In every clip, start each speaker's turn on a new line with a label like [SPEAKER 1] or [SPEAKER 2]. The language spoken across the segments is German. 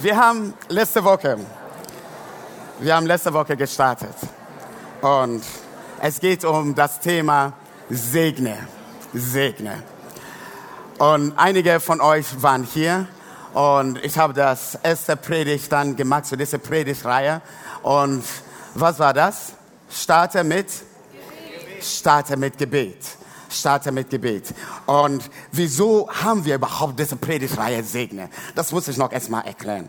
[SPEAKER 1] Wir haben letzte Woche, wir haben letzte Woche gestartet und es geht um das Thema Segne, Segne. Und einige von euch waren hier und ich habe das erste Predigt dann gemacht zu dieser Predigtreihe. Und was war das? Starte mit, starte mit Gebet starte mit Gebet. Und wieso haben wir überhaupt diese Predigtreihe Segne? Das muss ich noch erstmal erklären.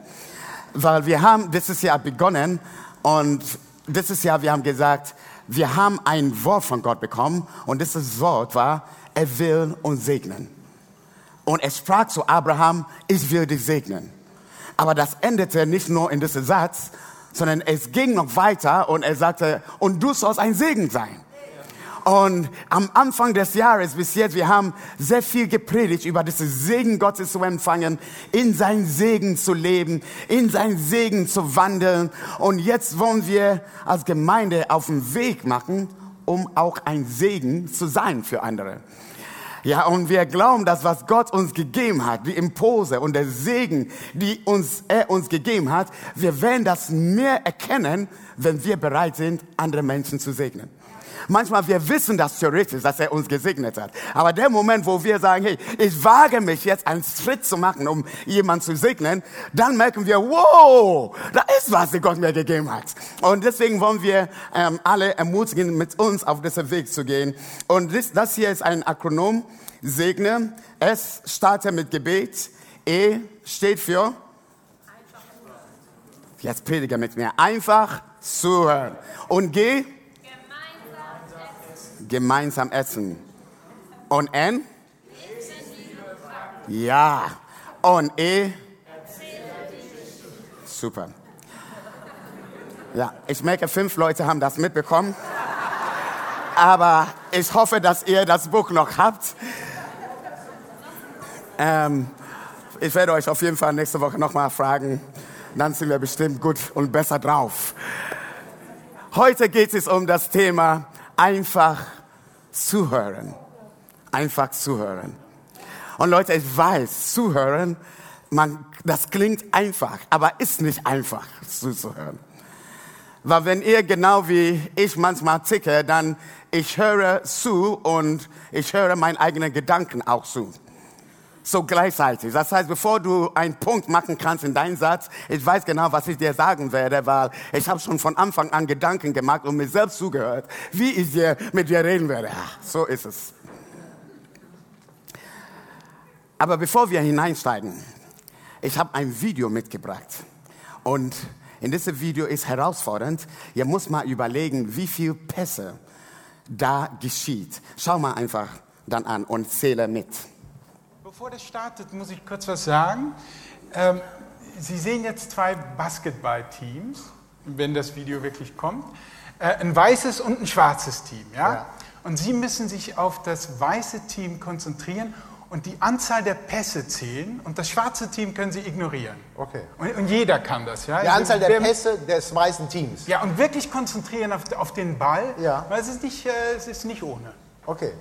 [SPEAKER 1] Weil wir haben dieses Jahr begonnen und dieses Jahr, wir haben gesagt, wir haben ein Wort von Gott bekommen und dieses Wort war, er will uns segnen. Und er sprach zu Abraham, ich will dich segnen. Aber das endete nicht nur in diesem Satz, sondern es ging noch weiter und er sagte, und du sollst ein Segen sein. Und am Anfang des Jahres bis jetzt, wir haben sehr viel gepredigt über das Segen Gottes zu empfangen, in sein Segen zu leben, in sein Segen zu wandeln. Und jetzt wollen wir als Gemeinde auf den Weg machen, um auch ein Segen zu sein für andere. Ja, und wir glauben, dass was Gott uns gegeben hat, die Impulse und der Segen, die uns, er uns gegeben hat, wir werden das mehr erkennen, wenn wir bereit sind, andere Menschen zu segnen. Manchmal wir wissen das theoretisch, dass er uns gesegnet hat. Aber der Moment, wo wir sagen, hey, ich wage mich jetzt einen Schritt zu machen, um jemanden zu segnen, dann merken wir, wow, da ist was, der Gott mir gegeben hat. Und deswegen wollen wir ähm, alle ermutigen, mit uns auf diesen Weg zu gehen. Und das, das hier ist ein Akronym, segne. S starte mit Gebet. E steht für Jetzt predige mit mir. Einfach zuhören. Und G gemeinsam essen. Und N? Ja. Und E? Super. Ja, ich merke, fünf Leute haben das mitbekommen. Aber ich hoffe, dass ihr das Buch noch habt. Ähm, ich werde euch auf jeden Fall nächste Woche nochmal fragen. Dann sind wir bestimmt gut und besser drauf. Heute geht es um das Thema einfach zuhören. Einfach zuhören. Und Leute, ich weiß, zuhören, man, das klingt einfach, aber ist nicht einfach zuzuhören. Weil wenn ihr genau wie ich manchmal ticke, dann ich höre zu und ich höre meinen eigenen Gedanken auch zu so gleichzeitig. Das heißt, bevor du einen Punkt machen kannst in deinen Satz, ich weiß genau, was ich dir sagen werde, weil ich habe schon von Anfang an Gedanken gemacht und mir selbst zugehört, wie ich dir mit dir reden werde. Ach, so ist es. Aber bevor wir hineinsteigen, ich habe ein Video mitgebracht und in diesem Video ist herausfordernd. Ihr müsst mal überlegen, wie viel Pässe da geschieht. Schau mal einfach dann an und zähle mit.
[SPEAKER 2] Bevor das startet, muss ich kurz was sagen. Ähm, Sie sehen jetzt zwei Basketballteams, wenn das Video wirklich kommt. Äh, ein weißes und ein schwarzes Team. Ja? ja? Und Sie müssen sich auf das weiße Team konzentrieren und die Anzahl der Pässe zählen. Und das schwarze Team können Sie ignorieren.
[SPEAKER 3] Okay.
[SPEAKER 2] Und, und jeder kann das. Ja?
[SPEAKER 3] Die Anzahl der Pässe des weißen Teams.
[SPEAKER 2] Ja, und wirklich konzentrieren auf, auf den Ball,
[SPEAKER 3] ja.
[SPEAKER 2] weil es ist, nicht, äh, es ist nicht ohne.
[SPEAKER 3] Okay.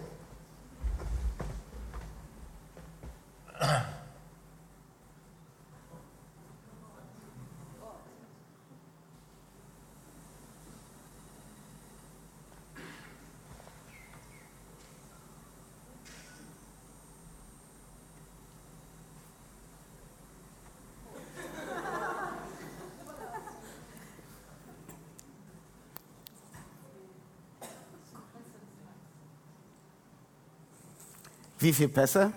[SPEAKER 1] Wie viele Pässe?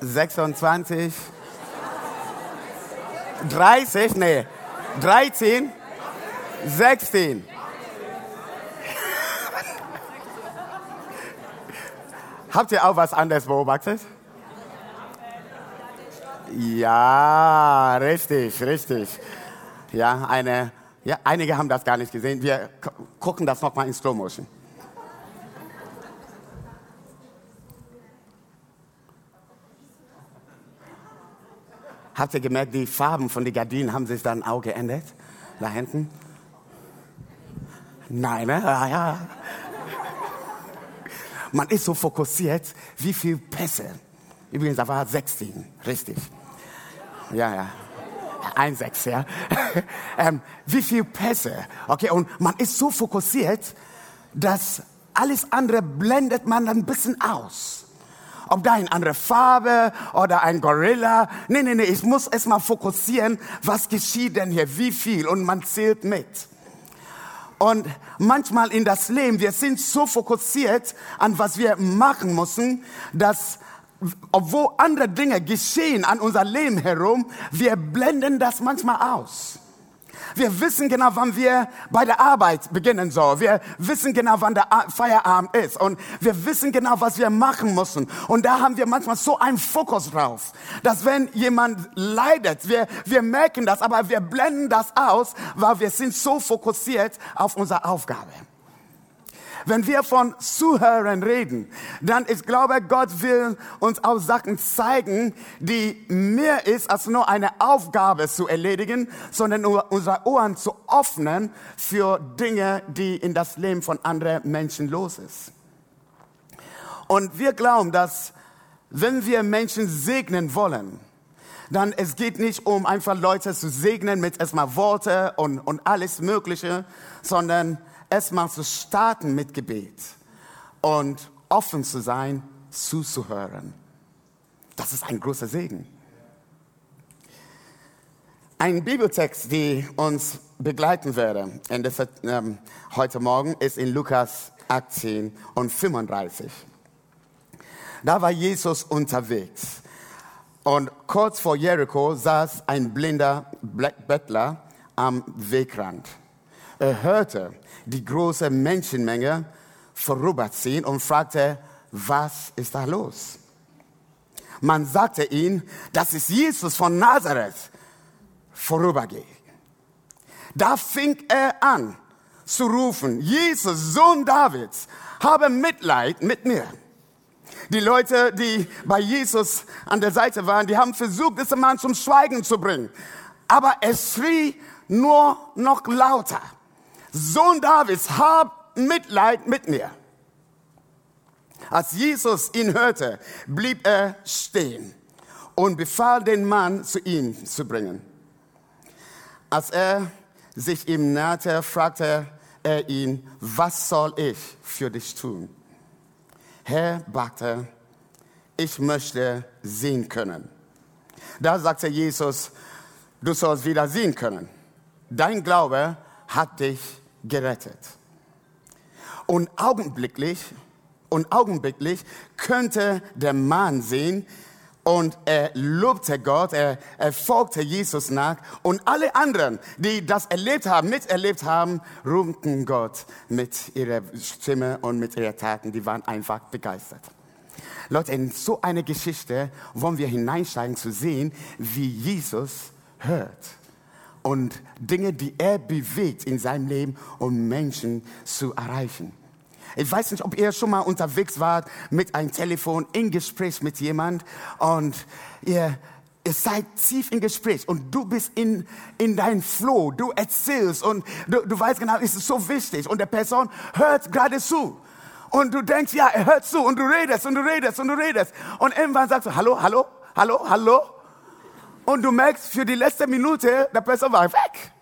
[SPEAKER 1] 26, 30, nee, 13, 16. Habt ihr auch was anderes beobachtet? Ja, richtig, richtig. Ja, eine, ja, einige haben das gar nicht gesehen. Wir gucken das nochmal in Slow Motion. Habt ihr gemerkt, die Farben von den Gardinen haben sich dann auch geändert? Da hinten? Nein, ne? Ja, ja. Man ist so fokussiert, wie viel Pässe. Übrigens, da war 16, richtig. Ja, ja. Ein Sechs, ja. ähm, wie viel Pässe? Okay, und man ist so fokussiert, dass alles andere blendet man dann ein bisschen aus. Ob da eine andere Farbe oder ein Gorilla. Nee, nee, nee, ich muss erstmal fokussieren, was geschieht denn hier, wie viel und man zählt mit. Und manchmal in das Leben, wir sind so fokussiert an was wir machen müssen, dass obwohl andere Dinge geschehen an unser Leben herum, wir blenden das manchmal aus. Wir wissen genau, wann wir bei der Arbeit beginnen sollen. Wir wissen genau, wann der Feierabend ist. Und wir wissen genau, was wir machen müssen. Und da haben wir manchmal so einen Fokus drauf, dass wenn jemand leidet, wir, wir merken das, aber wir blenden das aus, weil wir sind so fokussiert auf unsere Aufgabe. Wenn wir von Zuhören reden, dann ich glaube, Gott will uns auch Sachen zeigen, die mehr ist als nur eine Aufgabe zu erledigen, sondern nur unsere Ohren zu öffnen für Dinge, die in das Leben von anderen Menschen los ist. Und wir glauben, dass wenn wir Menschen segnen wollen, dann es geht nicht um einfach Leute zu segnen mit erstmal Worte und, und alles Mögliche, sondern erstmal zu starten mit Gebet und offen zu sein, zuzuhören. Das ist ein großer Segen. Ein Bibeltext, der uns begleiten werde ähm, heute Morgen, ist in Lukas 18 und 35. Da war Jesus unterwegs. Und kurz vor Jericho saß ein blinder Bettler am Wegrand. Er hörte, die große Menschenmenge vorüberziehen und fragte, was ist da los? Man sagte ihm, dass es Jesus von Nazareth vorübergeht. Da fing er an zu rufen, Jesus, Sohn Davids, habe Mitleid mit mir. Die Leute, die bei Jesus an der Seite waren, die haben versucht, diesen Mann zum Schweigen zu bringen. Aber es schrie nur noch lauter. Sohn Davids, hab Mitleid mit mir. Als Jesus ihn hörte, blieb er stehen und befahl den Mann zu ihm zu bringen. Als er sich ihm nahte, fragte er ihn, was soll ich für dich tun? Herr, bagte, ich möchte sehen können. Da sagte Jesus, du sollst wieder sehen können. Dein Glaube hat dich gerettet. Und augenblicklich, und augenblicklich könnte der Mann sehen, und er lobte Gott, er, er folgte Jesus nach und alle anderen, die das erlebt haben, miterlebt haben, rühmten Gott mit ihrer Stimme und mit ihren Taten. Die waren einfach begeistert. Leute, in so eine Geschichte wollen wir hineinsteigen zu sehen, wie Jesus hört und Dinge, die er bewegt in seinem Leben, um Menschen zu erreichen. Ich weiß nicht, ob ihr schon mal unterwegs wart mit einem Telefon in Gespräch mit jemand und ihr, ihr seid tief im Gespräch und du bist in, in dein Flow, du erzählst und du, du weißt genau, es ist so wichtig und der Person hört gerade zu. Und du denkst, ja, er hört zu und du redest und du redest und du redest. Und irgendwann sagst du, hallo, hallo, hallo, hallo. Und du merkst, für die letzte Minute, der Person war weg.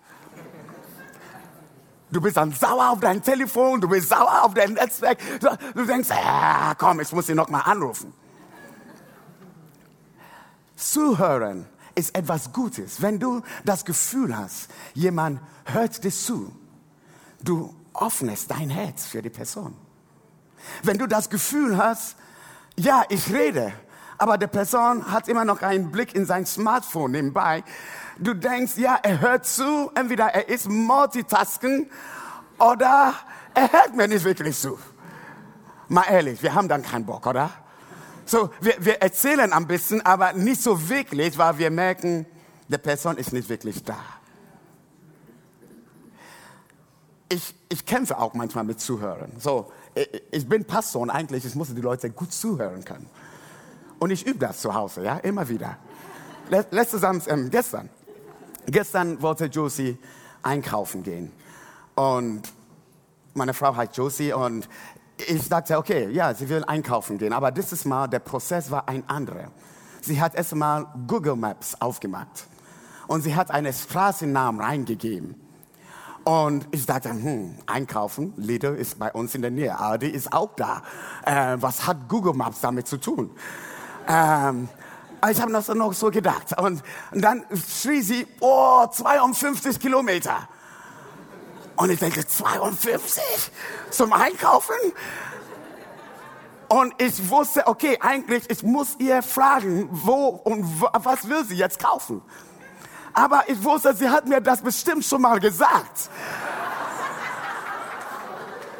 [SPEAKER 1] Du bist dann sauer auf dein Telefon, du bist sauer auf dein Netzwerk. Du denkst, ah, komm, ich muss ihn noch mal anrufen. Zuhören ist etwas Gutes. Wenn du das Gefühl hast, jemand hört dir zu, du öffnest dein Herz für die Person. Wenn du das Gefühl hast, ja, ich rede, aber die Person hat immer noch einen Blick in sein Smartphone nebenbei. Du denkst, ja, er hört zu, entweder er ist Multitasking oder er hört mir nicht wirklich zu. Mal ehrlich, wir haben dann keinen Bock, oder? So, wir, wir erzählen ein bisschen, aber nicht so wirklich, weil wir merken, die Person ist nicht wirklich da. Ich, ich kämpfe auch manchmal mit Zuhören. So, ich, ich bin Pastor und eigentlich ich muss die Leute gut zuhören können. Und ich übe das zu Hause, ja, immer wieder. Letztes ähm, gestern, gestern wollte Josie einkaufen gehen. Und meine Frau heißt Josie und ich dachte, okay, ja, sie will einkaufen gehen. Aber dieses Mal, der Prozess war ein anderer. sie hat erstmal Google Maps aufgemacht und sie hat einen Straßennamen reingegeben. Und ich dachte, hm, einkaufen, Lidl ist bei uns in der Nähe, Aldi ist auch da. Äh, was hat Google Maps damit zu tun? Ähm, ich habe noch, noch so gedacht. Und, und dann schrie sie, oh, 52 Kilometer. Und ich denke, 52 zum Einkaufen? Und ich wusste, okay, eigentlich, ich muss ihr fragen, wo und was will sie jetzt kaufen? Aber ich wusste, sie hat mir das bestimmt schon mal gesagt.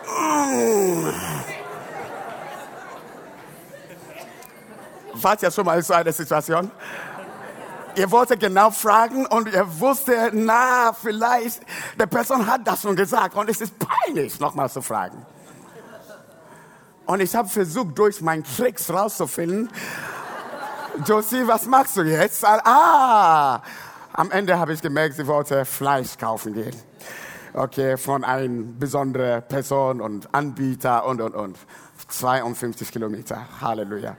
[SPEAKER 1] Mm. Wart ja schon mal so einer Situation? Ihr wolltet genau fragen und ihr wusstet, na, vielleicht, der Person hat das schon gesagt und es ist peinlich, nochmal zu fragen. Und ich habe versucht, durch meinen Tricks rauszufinden, Josie, was machst du jetzt? Ah, am Ende habe ich gemerkt, sie wollte Fleisch kaufen gehen. Okay, von einer besonderen Person und Anbieter und, und, und. 52 Kilometer. Halleluja.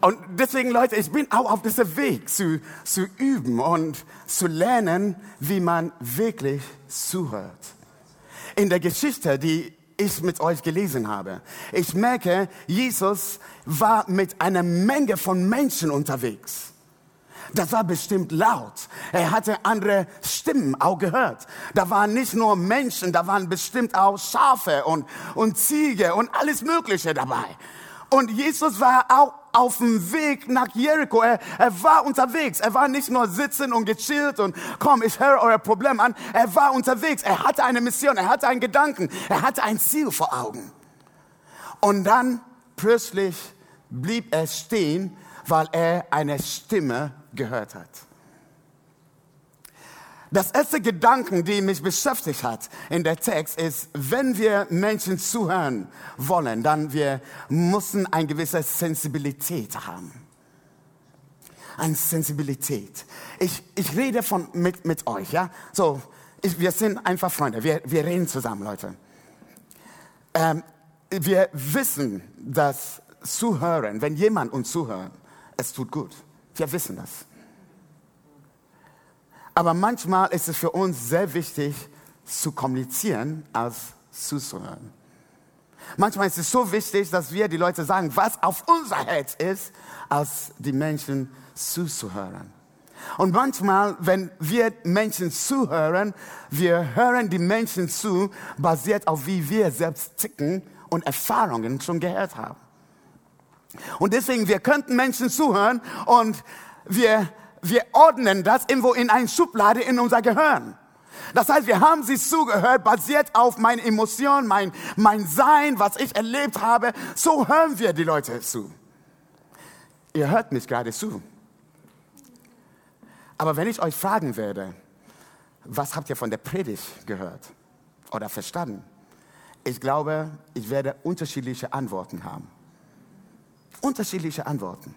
[SPEAKER 1] Und deswegen, Leute, ich bin auch auf diesem Weg zu, zu üben und zu lernen, wie man wirklich zuhört. In der Geschichte, die ich mit euch gelesen habe. Ich merke, Jesus war mit einer Menge von Menschen unterwegs. Das war bestimmt laut. Er hatte andere Stimmen auch gehört. Da waren nicht nur Menschen, da waren bestimmt auch Schafe und, und Ziege und alles Mögliche dabei. Und Jesus war auch auf dem Weg nach Jericho. Er, er war unterwegs. Er war nicht nur sitzen und gechillt und komm, ich höre euer Problem an. Er war unterwegs. Er hatte eine Mission. Er hatte einen Gedanken. Er hatte ein Ziel vor Augen. Und dann plötzlich blieb er stehen, weil er eine Stimme gehört hat. Das erste Gedanken, die mich beschäftigt hat in der Text, ist, wenn wir Menschen zuhören wollen, dann wir müssen eine gewisse Sensibilität haben. Eine Sensibilität. Ich, ich rede von, mit, mit euch, ja. So, ich, wir sind einfach Freunde. Wir, wir reden zusammen, Leute. Ähm, wir wissen, dass Zuhören, wenn jemand uns zuhört, es tut gut. Wir wissen das. Aber manchmal ist es für uns sehr wichtig zu kommunizieren, als zuzuhören. Manchmal ist es so wichtig, dass wir die Leute sagen, was auf unser Herz ist, als die Menschen zuzuhören. Und manchmal, wenn wir Menschen zuhören, wir hören die Menschen zu, basiert auf wie wir selbst ticken und Erfahrungen schon gehört haben. Und deswegen, wir könnten Menschen zuhören und wir wir ordnen das irgendwo in eine Schublade in unser Gehirn. Das heißt, wir haben sie zugehört, basiert auf meine Emotion, mein, mein Sein, was ich erlebt habe. So hören wir die Leute zu. Ihr hört mich gerade zu. Aber wenn ich euch fragen werde, was habt ihr von der Predigt gehört oder verstanden? Ich glaube, ich werde unterschiedliche Antworten haben. Unterschiedliche Antworten.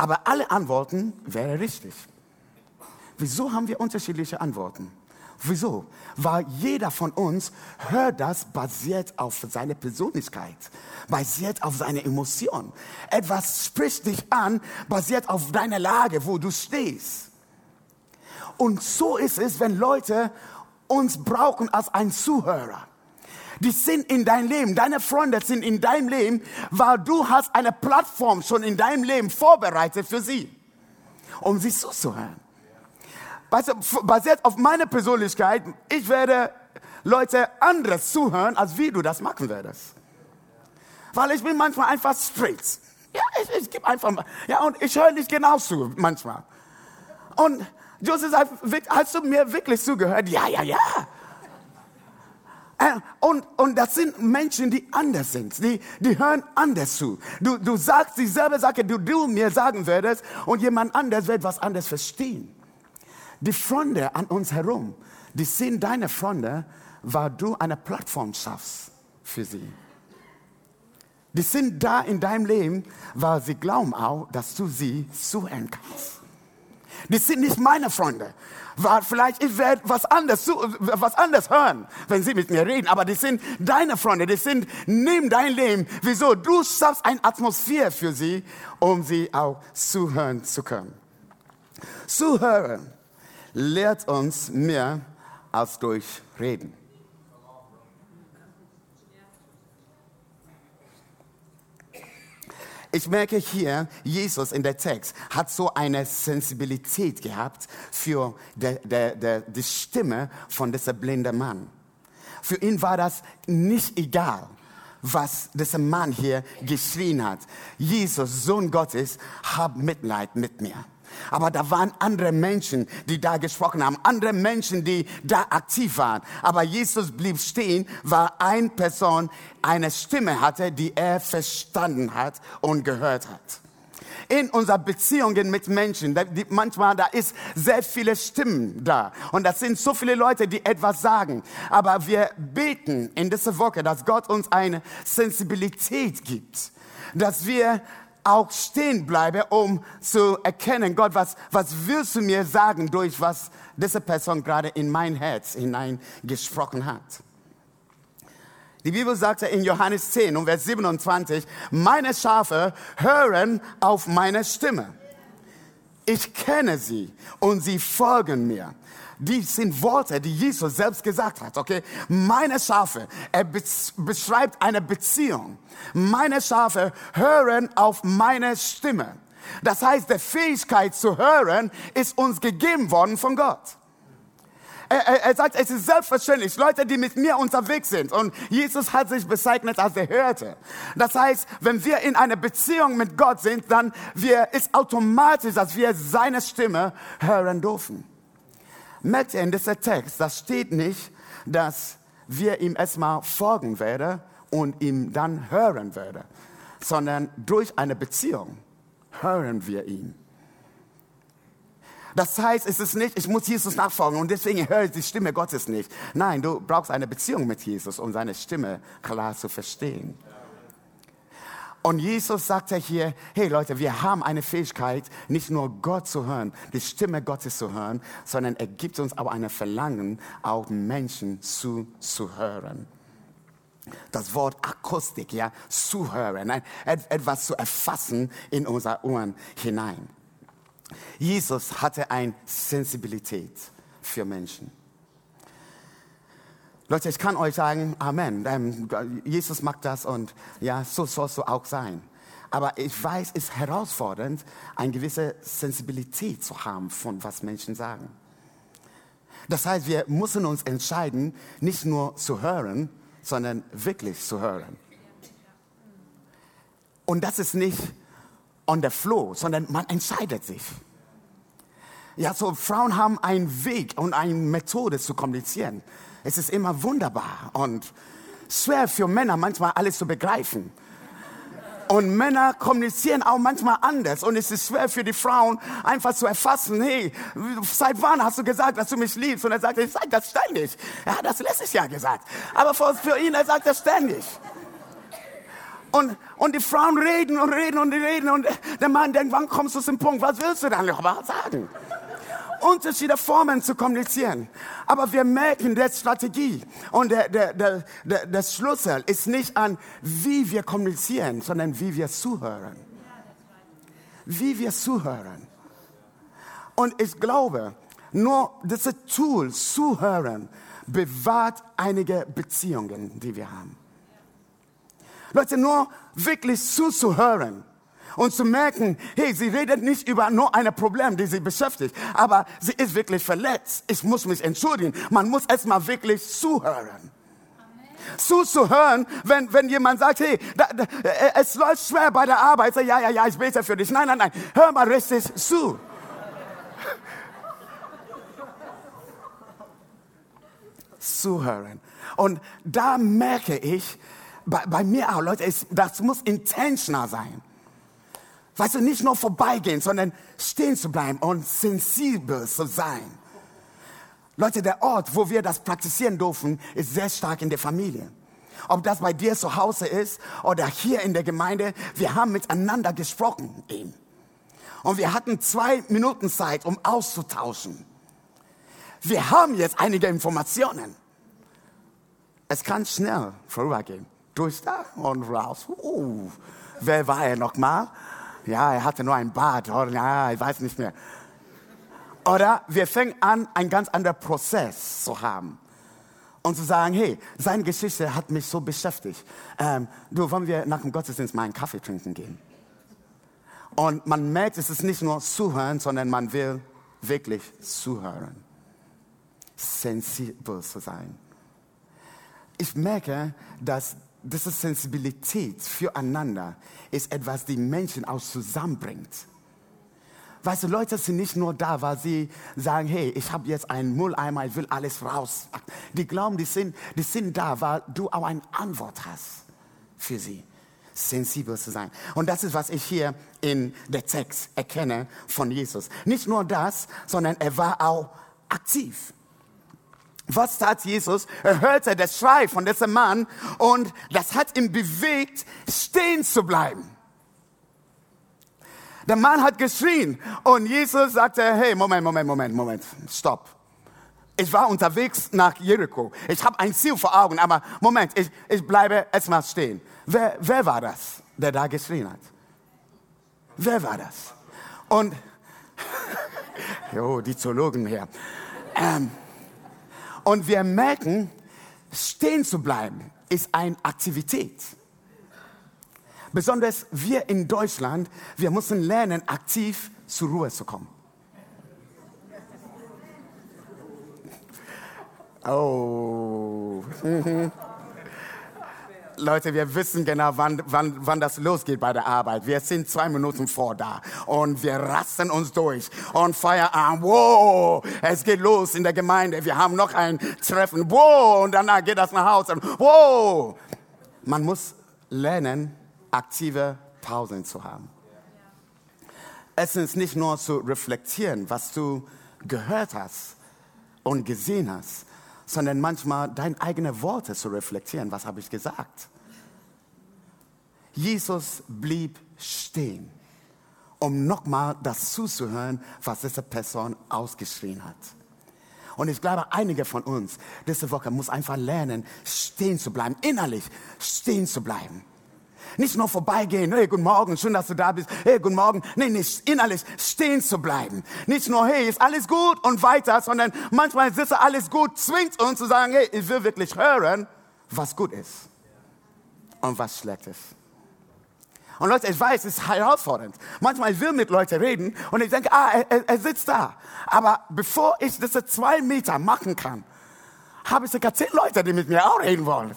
[SPEAKER 1] Aber alle Antworten wären richtig. Wieso haben wir unterschiedliche Antworten? Wieso? Weil jeder von uns hört das basiert auf seine Persönlichkeit, basiert auf seine Emotion. Etwas spricht dich an, basiert auf deiner Lage, wo du stehst. Und so ist es, wenn Leute uns brauchen als ein Zuhörer die sind in dein Leben. Deine Freunde sind in deinem Leben, weil du hast eine Plattform schon in deinem Leben vorbereitet für sie, um sie zuzuhören. Weißt du, basiert auf meiner Persönlichkeit, ich werde Leute anderes zuhören, als wie du das machen würdest. Weil ich bin manchmal einfach straight. Ja, ich, ich gebe einfach mal. Ja, und ich höre nicht genau zu, manchmal. Und Joseph sagt, hast du mir wirklich zugehört? Ja, ja, ja. Äh, und, und das sind Menschen, die anders sind. Die, die hören anders zu. Du, du sagst dieselbe Sache, die du mir sagen würdest, und jemand anders wird was anderes verstehen. Die Freunde an uns herum, die sind deine Freunde, weil du eine Plattform schaffst für sie. Die sind da in deinem Leben, weil sie glauben auch, dass du sie zuhören kannst. Die sind nicht meine Freunde. Vielleicht ich werde was anderes, was anderes hören, wenn sie mit mir reden. Aber die sind deine Freunde. Die sind neben dein Leben. Wieso? Du schaffst eine Atmosphäre für sie, um sie auch zuhören zu können. Zuhören lehrt uns mehr als durch Reden. Ich merke hier, Jesus in der Text hat so eine Sensibilität gehabt für de, de, de, die Stimme von diesem blinden Mann. Für ihn war das nicht egal, was dieser Mann hier geschrien hat. Jesus, Sohn Gottes, hab Mitleid mit mir. Aber da waren andere Menschen, die da gesprochen haben, andere Menschen, die da aktiv waren. Aber Jesus blieb stehen, weil eine Person eine Stimme hatte, die er verstanden hat und gehört hat in unserer Beziehungen mit Menschen. Manchmal, da ist sehr viele Stimmen da. Und das sind so viele Leute, die etwas sagen. Aber wir beten in dieser Woche, dass Gott uns eine Sensibilität gibt. Dass wir auch stehen bleibe, um zu erkennen, Gott, was, was willst du mir sagen durch was diese Person gerade in mein Herz hineingesprochen hat. Die Bibel sagt in Johannes 10 und Vers 27, meine Schafe hören auf meine Stimme. Ich kenne sie und sie folgen mir die sind Worte, die Jesus selbst gesagt hat, okay? Meine Schafe, er beschreibt eine Beziehung. Meine Schafe hören auf meine Stimme. Das heißt, die Fähigkeit zu hören ist uns gegeben worden von Gott. Er, er, er, sagt, es ist selbstverständlich, Leute, die mit mir unterwegs sind. Und Jesus hat sich bezeichnet als der Hörte. Das heißt, wenn wir in einer Beziehung mit Gott sind, dann wir, ist automatisch, dass wir seine Stimme hören dürfen merkt ihr in diesem Text, das steht nicht, dass wir ihm erstmal folgen werden und ihm dann hören werden, sondern durch eine Beziehung hören wir ihn. Das heißt, es ist nicht, ich muss Jesus nachfolgen und deswegen höre ich die Stimme Gottes nicht. Nein, du brauchst eine Beziehung mit Jesus, um seine Stimme klar zu verstehen. Und Jesus sagt hier, hey Leute, wir haben eine Fähigkeit, nicht nur Gott zu hören, die Stimme Gottes zu hören, sondern er gibt uns auch ein Verlangen, auch Menschen zuzuhören. Das Wort Akustik, ja, zuhören, etwas zu erfassen in unser Ohren hinein. Jesus hatte eine Sensibilität für Menschen. Leute, ich kann euch sagen, Amen. Ähm, Jesus macht das und ja, so sollst du auch sein. Aber ich weiß, es ist herausfordernd, eine gewisse Sensibilität zu haben von was Menschen sagen. Das heißt, wir müssen uns entscheiden, nicht nur zu hören, sondern wirklich zu hören. Und das ist nicht on the flow, sondern man entscheidet sich. Ja, so Frauen haben einen Weg und eine Methode zu kommunizieren. Es ist immer wunderbar und schwer für Männer manchmal alles zu begreifen. Und Männer kommunizieren auch manchmal anders. Und es ist schwer für die Frauen einfach zu erfassen, hey, seit wann hast du gesagt, dass du mich liebst? Und er sagt, ich sage das ständig. Er hat das letztes Jahr gesagt. Aber für ihn, er sagt das ständig. Und, und die Frauen reden und reden und reden. Und der Mann denkt, wann kommst du zum Punkt? Was willst du dann noch sagen? Unterschiedliche Formen zu kommunizieren. Aber wir merken, der Strategie und der, der, der, der, der Schlüssel ist nicht an, wie wir kommunizieren, sondern wie wir zuhören. Wie wir zuhören. Und ich glaube, nur dieses Tool, zuhören, bewahrt einige Beziehungen, die wir haben. Leute, nur wirklich zuzuhören und zu merken, hey, sie redet nicht über nur ein Problem, die sie beschäftigt, aber sie ist wirklich verletzt. Ich muss mich entschuldigen. Man muss erstmal wirklich zuhören. Zuzuhören, wenn, wenn jemand sagt, hey, da, da, äh, es läuft schwer bei der Arbeit, sag, ja, ja, ja, ich bete für dich. Nein, nein, nein, hör mal richtig zu. Zuhören. Und da merke ich, bei, bei mir auch, Leute, es, das muss intentional sein. Weißt du, nicht nur vorbeigehen, sondern stehen zu bleiben und sensibel zu sein. Leute, der Ort, wo wir das praktizieren dürfen, ist sehr stark in der Familie. Ob das bei dir zu Hause ist oder hier in der Gemeinde, wir haben miteinander gesprochen eben. Und wir hatten zwei Minuten Zeit, um auszutauschen. Wir haben jetzt einige Informationen. Es kann schnell vorübergehen. Durch da und raus. Uh, wer war er nochmal? Ja, er hatte nur ein Bad. Oder ja, ich weiß nicht mehr. Oder wir fangen an, einen ganz anderen Prozess zu haben. Und zu sagen, hey, seine Geschichte hat mich so beschäftigt. Ähm, du, wollen wir nach dem Gottesdienst mal einen Kaffee trinken gehen? Und man merkt, es ist nicht nur zuhören, sondern man will wirklich zuhören. Sensibel zu sein. Ich merke, dass diese Sensibilität füreinander ist etwas, die Menschen auch zusammenbringt. Weißt du, Leute sind nicht nur da, weil sie sagen, hey, ich habe jetzt einen Mülleimer, ich will alles raus. Die glauben, die sind, die sind da, weil du auch eine Antwort hast für sie. Sensibel zu sein. Und das ist, was ich hier in der Text erkenne von Jesus. Nicht nur das, sondern er war auch aktiv. Was tat Jesus? Er hörte das Schrei von diesem Mann und das hat ihn bewegt, stehen zu bleiben. Der Mann hat geschrien und Jesus sagte, hey, Moment, Moment, Moment, Moment, stopp. Ich war unterwegs nach Jericho. Ich habe ein Ziel vor Augen, aber Moment, ich, ich bleibe erstmal stehen. Wer, wer war das, der da geschrien hat? Wer war das? Und, jo, die Zoologen hier. Ähm, und wir merken, stehen zu bleiben ist eine Aktivität. Besonders wir in Deutschland, wir müssen lernen, aktiv zur Ruhe zu kommen. Oh. Leute, wir wissen genau, wann, wann, wann das losgeht bei der Arbeit. Wir sind zwei Minuten vor da und wir rasten uns durch. Und Feierabend, wow, es geht los in der Gemeinde. Wir haben noch ein Treffen, wow, und danach geht das nach Hause, wow. Man muss lernen, aktive Pausen zu haben. Es ist nicht nur zu reflektieren, was du gehört hast und gesehen hast, sondern manchmal deine eigenen Worte zu reflektieren. Was habe ich gesagt? Jesus blieb stehen, um nochmal das zuzuhören, was diese Person ausgeschrien hat. Und ich glaube, einige von uns diese Woche muss einfach lernen, stehen zu bleiben, innerlich stehen zu bleiben. Nicht nur vorbeigehen, hey, guten Morgen, schön, dass du da bist, hey, guten Morgen. Nee, nicht innerlich stehen zu bleiben. Nicht nur, hey, ist alles gut und weiter, sondern manchmal ist alles gut, zwingt uns zu sagen, hey, ich will wirklich hören, was gut ist und was schlecht ist. Und Leute, ich weiß, es ist herausfordernd. Manchmal ich will mit Leuten reden und ich denke, ah, er, er sitzt da. Aber bevor ich diese zwei Meter machen kann, habe ich sogar zehn Leute, die mit mir auch reden wollen.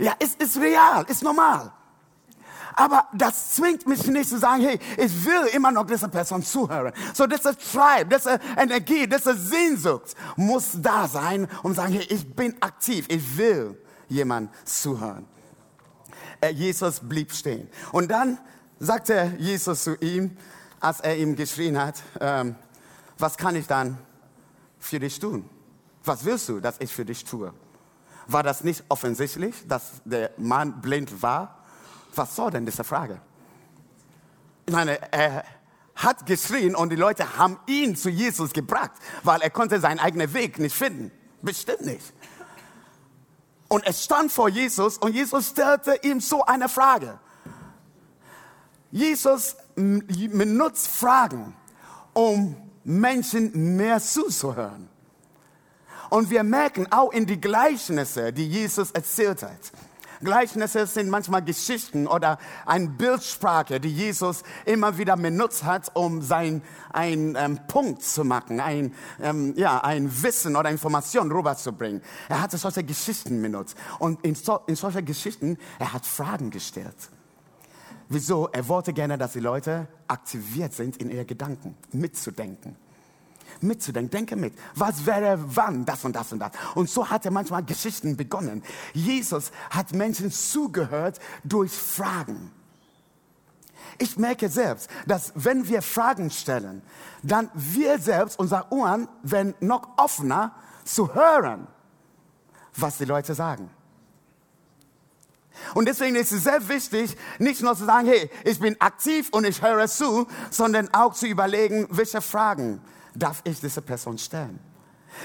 [SPEAKER 1] Ja, es ist real, ist normal. Aber das zwingt mich nicht zu sagen, hey, ich will immer noch dieser Person zuhören. So, diese Tribe, diese Energie, diese Sehnsucht muss da sein, um zu sagen, hey, ich bin aktiv, ich will jemand zuhören. Jesus blieb stehen. Und dann sagte Jesus zu ihm, als er ihm geschrien hat, ähm, was kann ich dann für dich tun? Was willst du, dass ich für dich tue? War das nicht offensichtlich, dass der Mann blind war? Was soll denn diese Frage? Ich meine, er hat geschrien und die Leute haben ihn zu Jesus gebracht, weil er konnte seinen eigenen Weg nicht finden. Bestimmt nicht. Und er stand vor Jesus und Jesus stellte ihm so eine Frage. Jesus benutzt Fragen, um Menschen mehr zuzuhören. Und wir merken auch in die Gleichnisse, die Jesus erzählt hat. Gleichnisse sind manchmal Geschichten oder eine Bildsprache, die Jesus immer wieder benutzt hat, um sein ein ähm, Punkt zu machen, ein ähm, ja ein Wissen oder Information rüberzubringen. Er hat solche Geschichten benutzt und in, so, in solche Geschichten er hat Fragen gestellt. Wieso? Er wollte gerne, dass die Leute aktiviert sind in ihre Gedanken, mitzudenken mitzudenken. Denke mit. Was wäre wann? Das und das und das. Und so hat er manchmal Geschichten begonnen. Jesus hat Menschen zugehört durch Fragen. Ich merke selbst, dass wenn wir Fragen stellen, dann wir selbst, unser Ohren, werden noch offener zu hören, was die Leute sagen. Und deswegen ist es sehr wichtig, nicht nur zu sagen, hey, ich bin aktiv und ich höre zu, sondern auch zu überlegen, welche Fragen darf ich dieser Person stellen.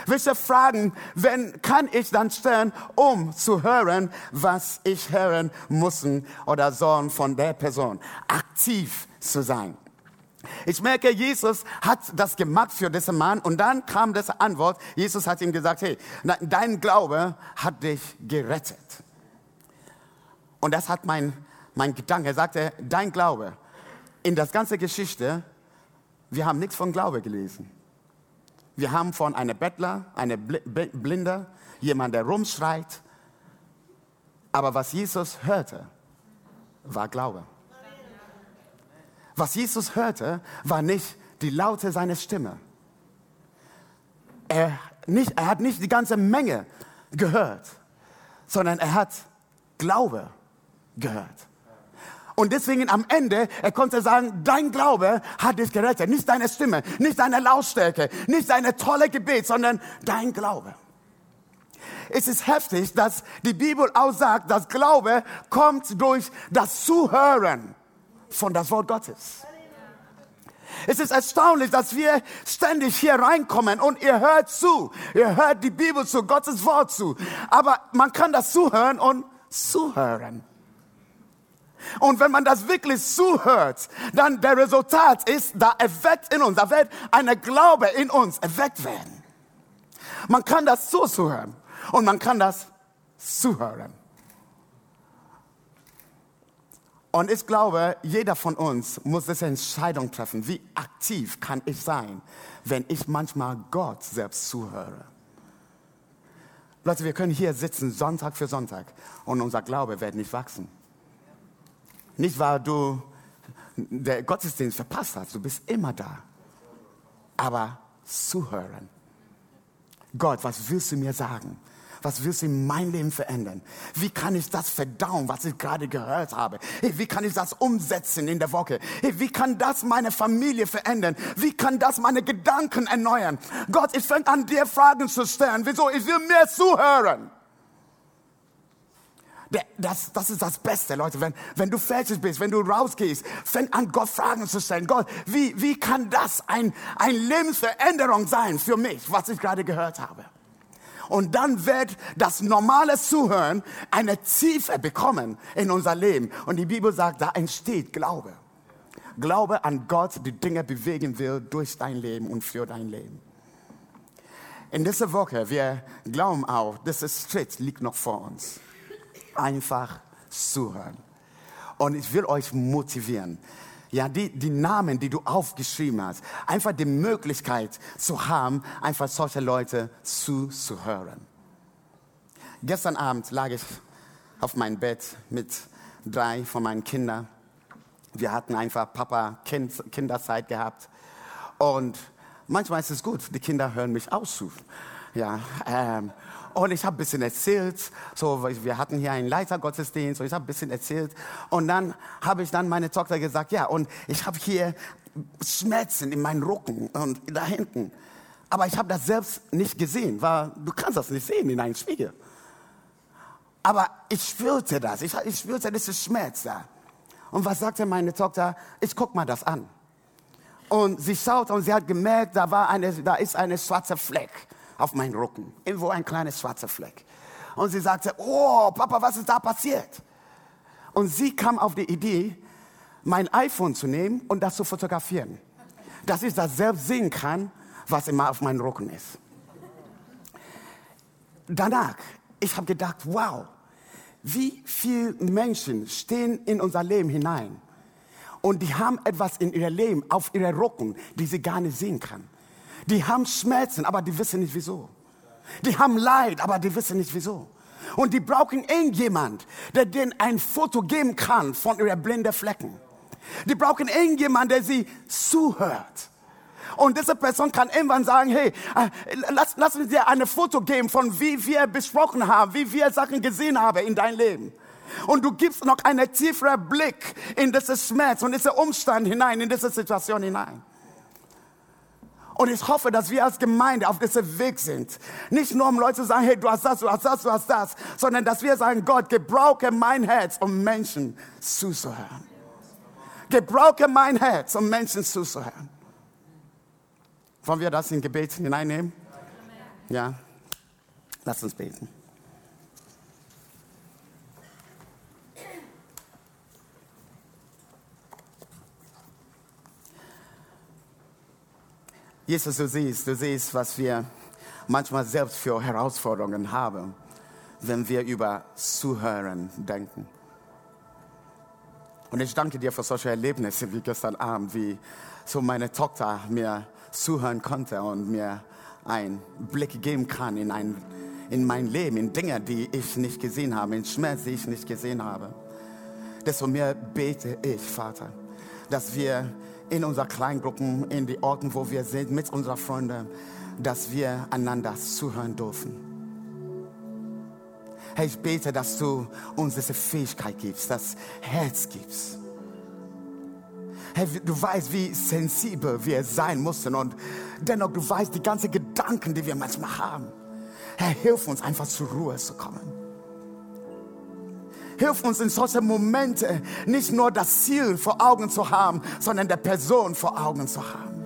[SPEAKER 1] Welche Fragen wenn, kann ich dann stellen, um zu hören, was ich hören muss oder soll von der Person. Aktiv zu sein. Ich merke, Jesus hat das gemacht für diesen Mann und dann kam diese Antwort. Jesus hat ihm gesagt, hey, dein Glaube hat dich gerettet. Und das hat mein, mein Gedanke. Er sagte, dein Glaube. In das ganze Geschichte, wir haben nichts von Glaube gelesen. Wir haben von einem Bettler, einem Blinder, jemand, der rumschreit. Aber was Jesus hörte, war Glaube. Was Jesus hörte, war nicht die Laute seiner Stimme. Er, nicht, er hat nicht die ganze Menge gehört, sondern er hat Glaube gehört. Und deswegen am Ende, er konnte sagen, dein Glaube hat dich gerettet. Nicht deine Stimme, nicht deine Lautstärke, nicht deine tolle Gebet, sondern dein Glaube. Es ist heftig, dass die Bibel aussagt, dass Glaube kommt durch das Zuhören von das Wort Gottes. Es ist erstaunlich, dass wir ständig hier reinkommen und ihr hört zu. Ihr hört die Bibel zu, Gottes Wort zu. Aber man kann das zuhören und zuhören. Und wenn man das wirklich zuhört, dann der Resultat ist, da erweckt in uns, da wird eine Glaube in uns erweckt werden. Man kann das zuhören und man kann das zuhören. Und ich glaube, jeder von uns muss diese Entscheidung treffen. Wie aktiv kann ich sein, wenn ich manchmal Gott selbst zuhöre? Leute, wir können hier sitzen Sonntag für Sonntag und unser Glaube wird nicht wachsen. Nicht, weil du der Gottesdienst verpasst hast, du bist immer da. Aber zuhören. Gott, was willst du mir sagen? Was willst du in mein Leben verändern? Wie kann ich das verdauen, was ich gerade gehört habe? Hey, wie kann ich das umsetzen in der Woche? Hey, wie kann das meine Familie verändern? Wie kann das meine Gedanken erneuern? Gott, ich fange an, dir Fragen zu stellen. Wieso? Ich will mehr zuhören. Das, das ist das Beste, Leute. Wenn, wenn du fertig bist, wenn du rausgehst, fäng an, Gott Fragen zu stellen. Gott, wie, wie kann das ein, ein Lebensveränderung sein für mich, was ich gerade gehört habe? Und dann wird das normale Zuhören eine Tiefe bekommen in unser Leben. Und die Bibel sagt, da entsteht Glaube. Glaube an Gott, die Dinge bewegen will durch dein Leben und für dein Leben. In dieser Woche, wir glauben auch, dieser Schritt liegt noch vor uns einfach zuhören. Und ich will euch motivieren. Ja, die, die Namen, die du aufgeschrieben hast, einfach die Möglichkeit zu haben, einfach solche Leute zuzuhören. Gestern Abend lag ich auf meinem Bett mit drei von meinen Kindern. Wir hatten einfach Papa-Kinderzeit gehabt. Und manchmal ist es gut, die Kinder hören mich aus. Ja, ähm, und ich habe ein bisschen erzählt, so, wir hatten hier einen Leitergottesdienst und ich habe ein bisschen erzählt. Und dann habe ich dann meine Tochter gesagt, ja, und ich habe hier Schmerzen in meinem Rücken und da hinten. Aber ich habe das selbst nicht gesehen, weil du kannst das nicht sehen in einem Spiegel. Aber ich spürte das, ich, ich spürte diesen Schmerz da. Und was sagte meine Tochter? Ich guck mal das an. Und sie schaut und sie hat gemerkt, da, war eine, da ist eine schwarze Fleck auf meinen Rücken. Irgendwo ein kleines schwarzer Fleck. Und sie sagte, oh, Papa, was ist da passiert? Und sie kam auf die Idee, mein iPhone zu nehmen und das zu fotografieren. Dass ich das selbst sehen kann, was immer auf meinem Rücken ist. Danach, ich habe gedacht, wow, wie viele Menschen stehen in unser Leben hinein und die haben etwas in ihr Leben, auf ihrer Rücken, die sie gar nicht sehen kann. Die haben Schmerzen, aber die wissen nicht wieso. Die haben Leid, aber die wissen nicht wieso. Und die brauchen irgendjemand, der denen ein Foto geben kann von ihren blinden Flecken. Die brauchen irgendjemand, der sie zuhört. Und diese Person kann irgendwann sagen, hey, äh, lass, lass uns dir ein Foto geben von wie wir besprochen haben, wie wir Sachen gesehen haben in dein Leben. Und du gibst noch einen tieferen Blick in diesen Schmerz und diesen Umstand hinein, in diese Situation hinein. Und ich hoffe, dass wir als Gemeinde auf diesem Weg sind. Nicht nur, um Leute zu sagen, hey, du hast das, du hast das, du hast das, sondern dass wir sagen, Gott, gebrauche mein Herz, um Menschen zuzuhören. Gebrauche mein Herz, um Menschen zuzuhören. Wollen wir das in Gebet hineinnehmen? Ja? Lass uns beten. Jesus, du siehst, du siehst, was wir manchmal selbst für Herausforderungen haben, wenn wir über Zuhören denken. Und ich danke dir für solche Erlebnisse wie gestern Abend, wie so meine Tochter mir zuhören konnte und mir einen Blick geben kann in, ein, in mein Leben, in Dinge, die ich nicht gesehen habe, in Schmerz, die ich nicht gesehen habe. Desto mehr bete ich, Vater, dass wir in unseren Kleingruppen, in die Orten, wo wir sind, mit unseren Freunden, dass wir einander zuhören dürfen. Herr, ich bete, dass du uns diese Fähigkeit gibst, das Herz gibst. Herr, du weißt, wie sensibel wir sein mussten und dennoch du weißt die ganzen Gedanken, die wir manchmal haben. Herr, hilf uns einfach zur Ruhe zu kommen. Hilf uns in solchen Momenten nicht nur das Ziel vor Augen zu haben, sondern der Person vor Augen zu haben.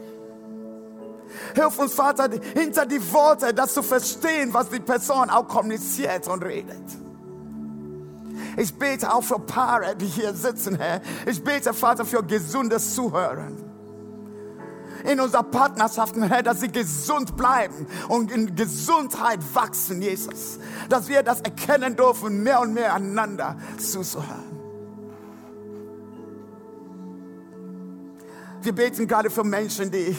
[SPEAKER 1] Hilf uns, Vater, hinter die Worte, das zu verstehen, was die Person auch kommuniziert und redet. Ich bete auch für Paare, die hier sitzen, Herr. Ich bete, Vater, für gesundes Zuhören in unserer Partnerschaften, Herr, dass sie gesund bleiben und in Gesundheit wachsen, Jesus. Dass wir das erkennen dürfen, mehr und mehr einander zuzuhören. Wir beten gerade für Menschen, die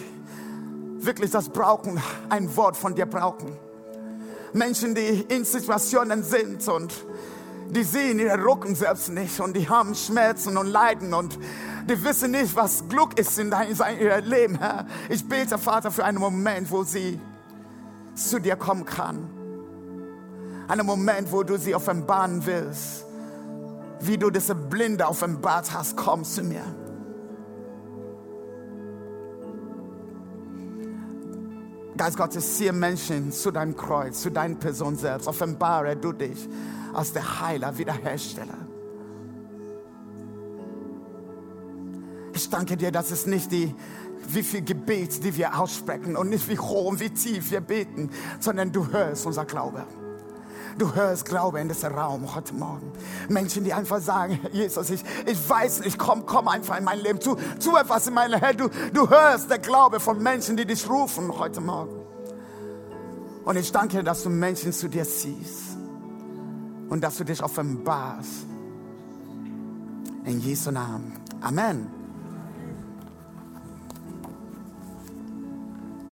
[SPEAKER 1] wirklich das brauchen, ein Wort von dir brauchen. Menschen, die in Situationen sind und die sehen ihre Rücken selbst nicht und die haben Schmerzen und Leiden und die wissen nicht, was Glück ist in ihrem Leben, Herr. Ich bete, Vater, für einen Moment, wo sie zu dir kommen kann. Einen Moment, wo du sie offenbaren willst. Wie du diese Blinde offenbart hast, komm zu mir. Geist Gottes, ziehe Menschen zu deinem Kreuz, zu deiner Person selbst. Offenbare du dich als der Heiler, Wiederhersteller. Danke dir, dass es nicht die, wie viel Gebet, die wir aussprechen und nicht wie hoch und wie tief wir beten, sondern du hörst unser Glaube. Du hörst Glaube in diesem Raum heute Morgen. Menschen, die einfach sagen, Jesus, ich, ich weiß nicht, komm, komm einfach in mein Leben, tu, tu etwas in mein Leben. Du, du hörst der Glaube von Menschen, die dich rufen heute Morgen. Und ich danke dir, dass du Menschen zu dir ziehst und dass du dich offenbarst. In Jesu Namen. Amen.